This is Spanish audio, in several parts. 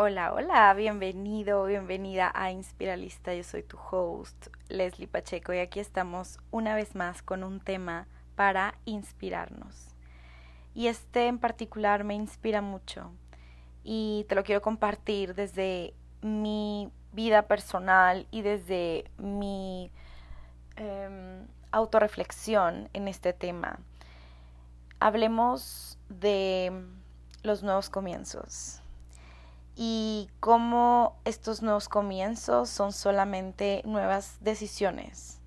Hola, hola, bienvenido, bienvenida a Inspiralista. Yo soy tu host, Leslie Pacheco, y aquí estamos una vez más con un tema para inspirarnos. Y este en particular me inspira mucho y te lo quiero compartir desde mi vida personal y desde mi eh, autorreflexión en este tema. Hablemos de los nuevos comienzos y cómo estos nuevos comienzos son solamente nuevas decisiones.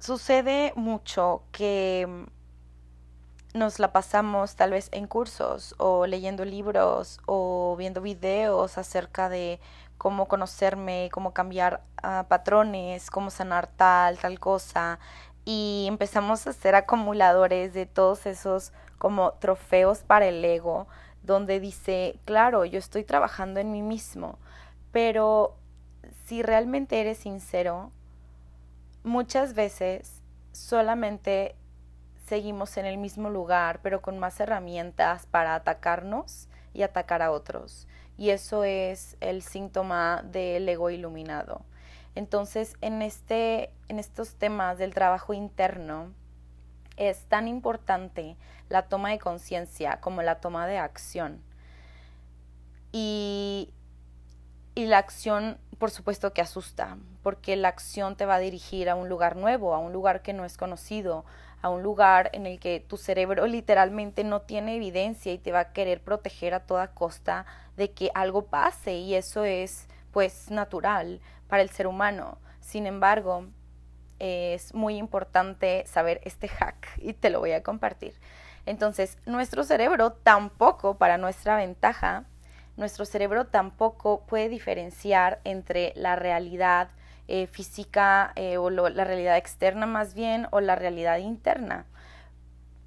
Sucede mucho que nos la pasamos tal vez en cursos o leyendo libros o viendo videos acerca de cómo conocerme, cómo cambiar uh, patrones, cómo sanar tal, tal cosa. Y empezamos a ser acumuladores de todos esos como trofeos para el ego donde dice, claro, yo estoy trabajando en mí mismo, pero si realmente eres sincero, muchas veces solamente seguimos en el mismo lugar, pero con más herramientas para atacarnos y atacar a otros. Y eso es el síntoma del ego iluminado. Entonces, en, este, en estos temas del trabajo interno, es tan importante la toma de conciencia como la toma de acción. Y, y la acción, por supuesto que asusta, porque la acción te va a dirigir a un lugar nuevo, a un lugar que no es conocido, a un lugar en el que tu cerebro literalmente no tiene evidencia y te va a querer proteger a toda costa de que algo pase y eso es pues natural para el ser humano. Sin embargo, es muy importante saber este hack y te lo voy a compartir. Entonces, nuestro cerebro tampoco, para nuestra ventaja, nuestro cerebro tampoco puede diferenciar entre la realidad eh, física eh, o la realidad externa más bien o la realidad interna.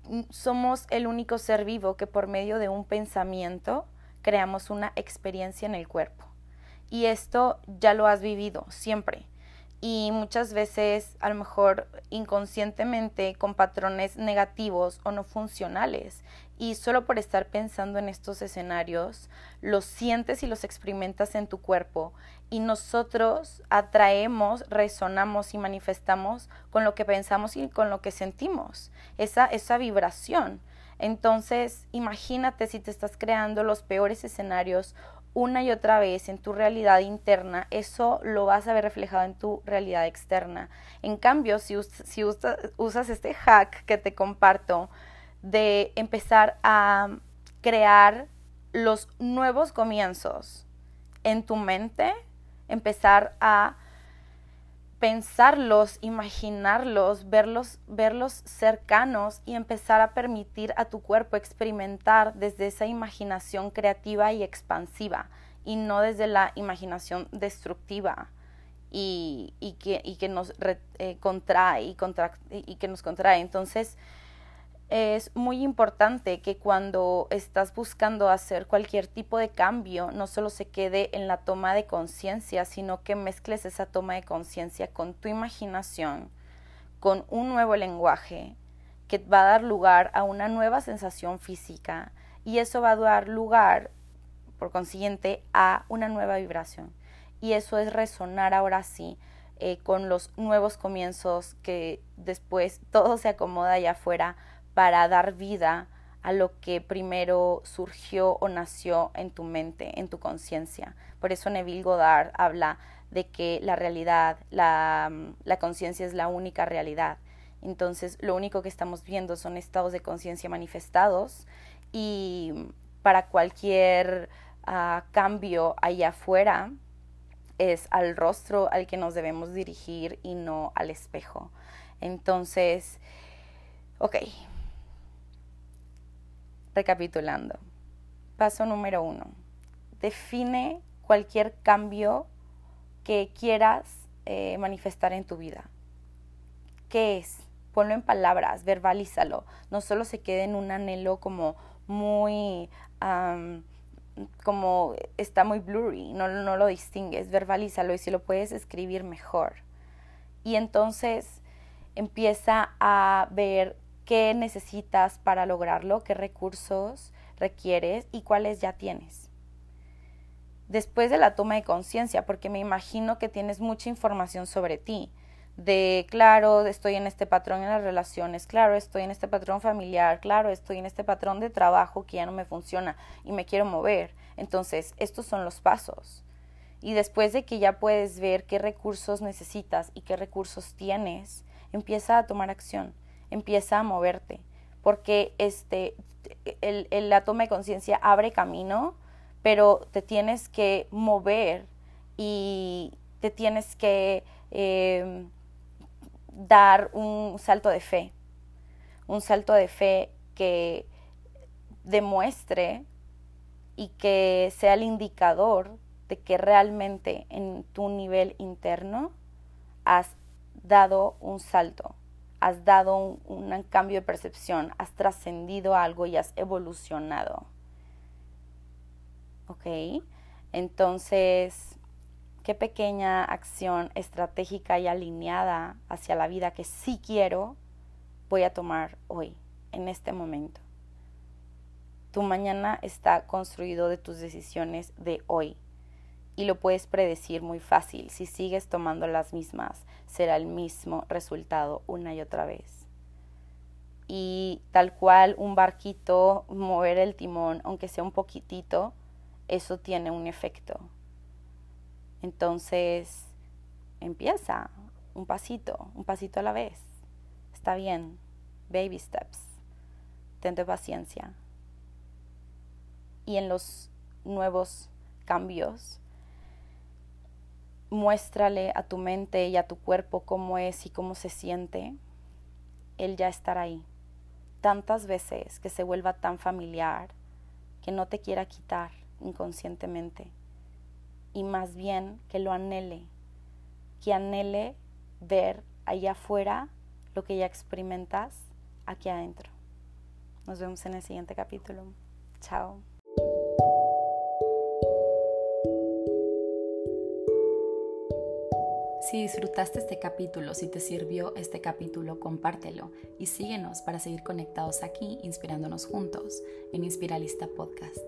Mm, somos el único ser vivo que por medio de un pensamiento creamos una experiencia en el cuerpo. Y esto ya lo has vivido siempre y muchas veces a lo mejor inconscientemente con patrones negativos o no funcionales. Y solo por estar pensando en estos escenarios los sientes y los experimentas en tu cuerpo. Y nosotros atraemos, resonamos y manifestamos con lo que pensamos y con lo que sentimos, esa, esa vibración. Entonces, imagínate si te estás creando los peores escenarios una y otra vez en tu realidad interna, eso lo vas a ver reflejado en tu realidad externa. En cambio, si, usas este hack que te comparto de empezar a crear los nuevos comienzos en tu mente, empezar a pensarlos, imaginarlos, verlos, verlos cercanos y empezar a permitir a tu cuerpo experimentar desde esa imaginación creativa y expansiva y no desde la imaginación destructiva y, que, nos eh, contrae y que nos contrae. Entonces, es muy importante que cuando estás buscando hacer cualquier tipo de cambio, no solo se quede en la toma de conciencia, sino que mezcles esa toma de conciencia con tu imaginación, con un nuevo lenguaje que va a dar lugar a una nueva sensación física y eso va a dar lugar, por consiguiente, a una nueva vibración. Y eso es resonar ahora sí eh, con los nuevos comienzos que después todo se acomoda allá afuera para dar vida a lo que primero surgió o nació en tu mente, en tu conciencia. Por eso Neville Goddard habla de que la realidad, la, la conciencia es la única realidad. Entonces, lo único que estamos viendo son estados de conciencia manifestados y para cualquier uh, cambio allá afuera es al rostro al que nos debemos dirigir y no al espejo. Entonces, ok, Recapitulando. Paso número uno. Define cualquier cambio que quieras eh, manifestar en tu vida. ¿Qué es? Ponlo en palabras, verbalízalo. No solo se quede en un anhelo como muy... como está muy blurry, no, no lo distingues, verbalízalo y si lo puedes escribir mejor. Y entonces empieza a ver qué necesitas para lograrlo, qué recursos requieres y cuáles ya tienes. después de la toma de conciencia, porque me imagino que tienes mucha información sobre ti, de claro, estoy en este patrón en las relaciones, claro, estoy en este patrón familiar, claro, estoy en este patrón de trabajo que ya no me funciona y me quiero mover. Entonces, estos son los pasos. Y después de que ya puedes ver qué recursos necesitas y qué recursos tienes, empieza a tomar acción, empieza a moverte, porque este, el, la toma de conciencia abre camino, pero te tienes que mover y te tienes que em, dar un salto de fe, un salto de fe que demuestre y que sea el indicador de que realmente en tu nivel interno has dado un salto, has dado un, cambio de percepción, has trascendido algo y has evolucionado. ¿Ok? Entonces, qué pequeña acción estratégica y alineada hacia la vida que sí quiero voy a tomar hoy, en este momento. Tu mañana está construido de tus decisiones de hoy y lo puedes predecir muy fácil. Si sigues tomando las mismas, será el mismo resultado una y otra vez. Y tal cual un barquito, mover el timón, aunque sea un poquitito, eso tiene un efecto. Entonces, empieza un pasito, un pasito a la vez. Está bien, baby steps. Tente paciencia. Y en los nuevos cambios, muéstrale a tu mente y a tu cuerpo cómo es y cómo se siente. Él ya estará ahí. Tantas veces que se vuelva tan familiar que no te quiera quitar inconscientemente y más bien que lo anhele, que anhele ver allá afuera lo que ya experimentas aquí adentro. Nos vemos en el siguiente capítulo. Chao. Si disfrutaste este capítulo, si te sirvió este capítulo, compártelo y síguenos para seguir conectados aquí, inspirándonos juntos en Inspiralista Podcast.